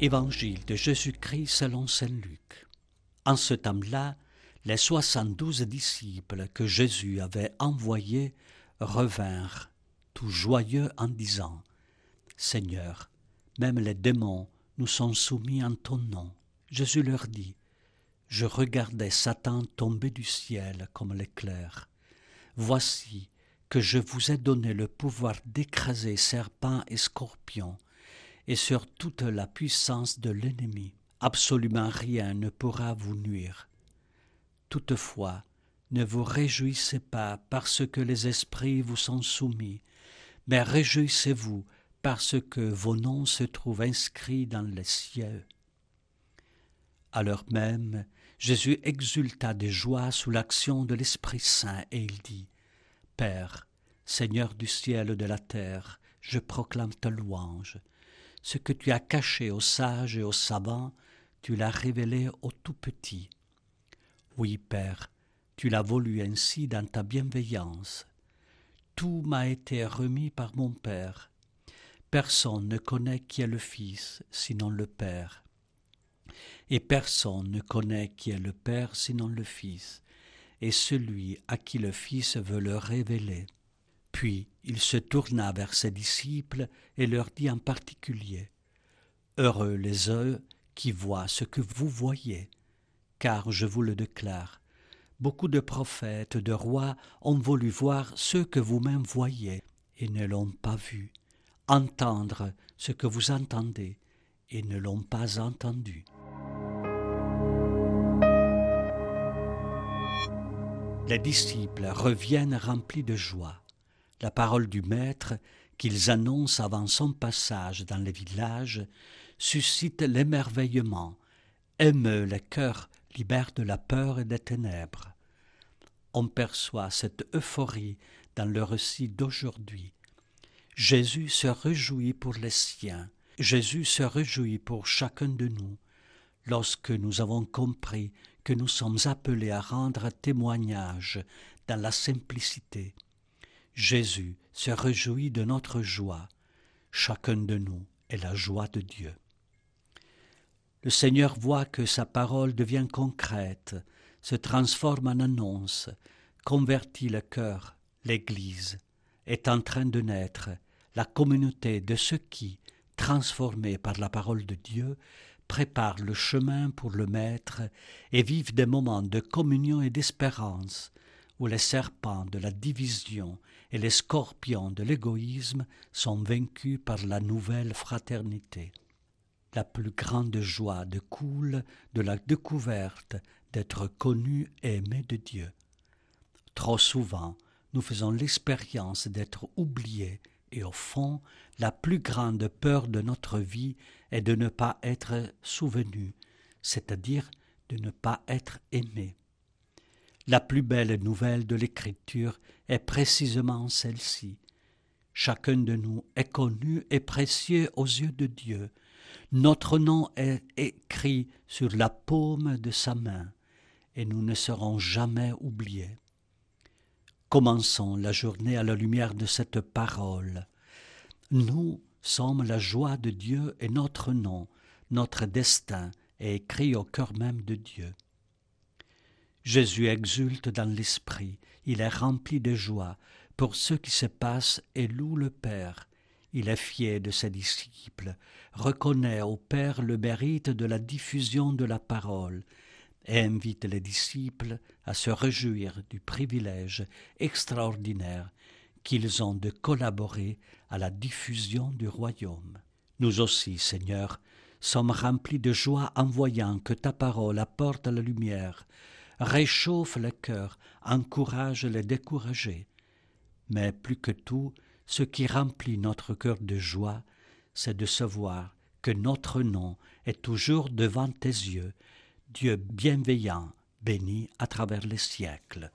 Évangile de Jésus-Christ selon Saint Luc. En ce temps-là, les soixante-douze disciples que Jésus avait envoyés revinrent, tout joyeux en disant Seigneur, même les démons nous sont soumis en ton nom. Jésus leur dit Je regardais Satan tomber du ciel comme l'éclair. Voici que je vous ai donné le pouvoir d'écraser serpents et scorpions et sur toute la puissance de l'ennemi. Absolument rien ne pourra vous nuire. Toutefois, ne vous réjouissez pas parce que les esprits vous sont soumis, mais réjouissez-vous parce que vos noms se trouvent inscrits dans les cieux. À l'heure même, Jésus exulta de joie sous l'action de l'Esprit Saint et il dit Père, Seigneur du ciel et de la terre, je proclame ta louange. Ce que tu as caché aux sages et aux savants, tu l'as révélé aux tout petits. Oui, Père, tu l'as voulu ainsi dans ta bienveillance. Tout m'a été remis par mon Père. Personne ne connaît qui est le Fils, sinon le Père. Et personne ne connaît qui est le Père, sinon le Fils, et celui à qui le Fils veut le révéler. Puis il se tourna vers ses disciples et leur dit en particulier Heureux les œufs qui voient ce que vous voyez, car je vous le déclare, beaucoup de prophètes, de rois ont voulu voir ce que vous-même voyez et ne l'ont pas vu, entendre ce que vous entendez et ne l'ont pas entendu. Les disciples reviennent remplis de joie la parole du Maître qu'ils annoncent avant son passage dans les villages suscite l'émerveillement, émeut les cœurs, libère de la peur et des ténèbres. On perçoit cette euphorie dans le récit d'aujourd'hui. Jésus se réjouit pour les siens, Jésus se réjouit pour chacun de nous, lorsque nous avons compris que nous sommes appelés à rendre témoignage dans la simplicité, Jésus se réjouit de notre joie. Chacun de nous est la joie de Dieu. Le Seigneur voit que sa parole devient concrète, se transforme en annonce, convertit le cœur. L'Église est en train de naître, la communauté de ceux qui, transformés par la parole de Dieu, préparent le chemin pour le Maître et vivent des moments de communion et d'espérance, où les serpents de la division et les scorpions de l'égoïsme sont vaincus par la nouvelle fraternité. La plus grande joie découle de la découverte d'être connu et aimé de Dieu. Trop souvent, nous faisons l'expérience d'être oubliés et au fond, la plus grande peur de notre vie est de ne pas être souvenu, c'est-à-dire de ne pas être aimé. La plus belle nouvelle de l'Écriture est précisément celle-ci. Chacun de nous est connu et précieux aux yeux de Dieu. Notre nom est écrit sur la paume de sa main, et nous ne serons jamais oubliés. Commençons la journée à la lumière de cette parole. Nous sommes la joie de Dieu et notre nom, notre destin est écrit au cœur même de Dieu. Jésus exulte dans l'esprit, il est rempli de joie pour ce qui se passe et loue le Père. Il est fier de ses disciples, reconnaît au Père le mérite de la diffusion de la parole et invite les disciples à se réjouir du privilège extraordinaire qu'ils ont de collaborer à la diffusion du royaume. Nous aussi, Seigneur, sommes remplis de joie en voyant que ta parole apporte la lumière, réchauffe le cœur, encourage les découragés. Mais plus que tout, ce qui remplit notre cœur de joie, c'est de savoir que notre nom est toujours devant tes yeux, Dieu bienveillant, béni à travers les siècles.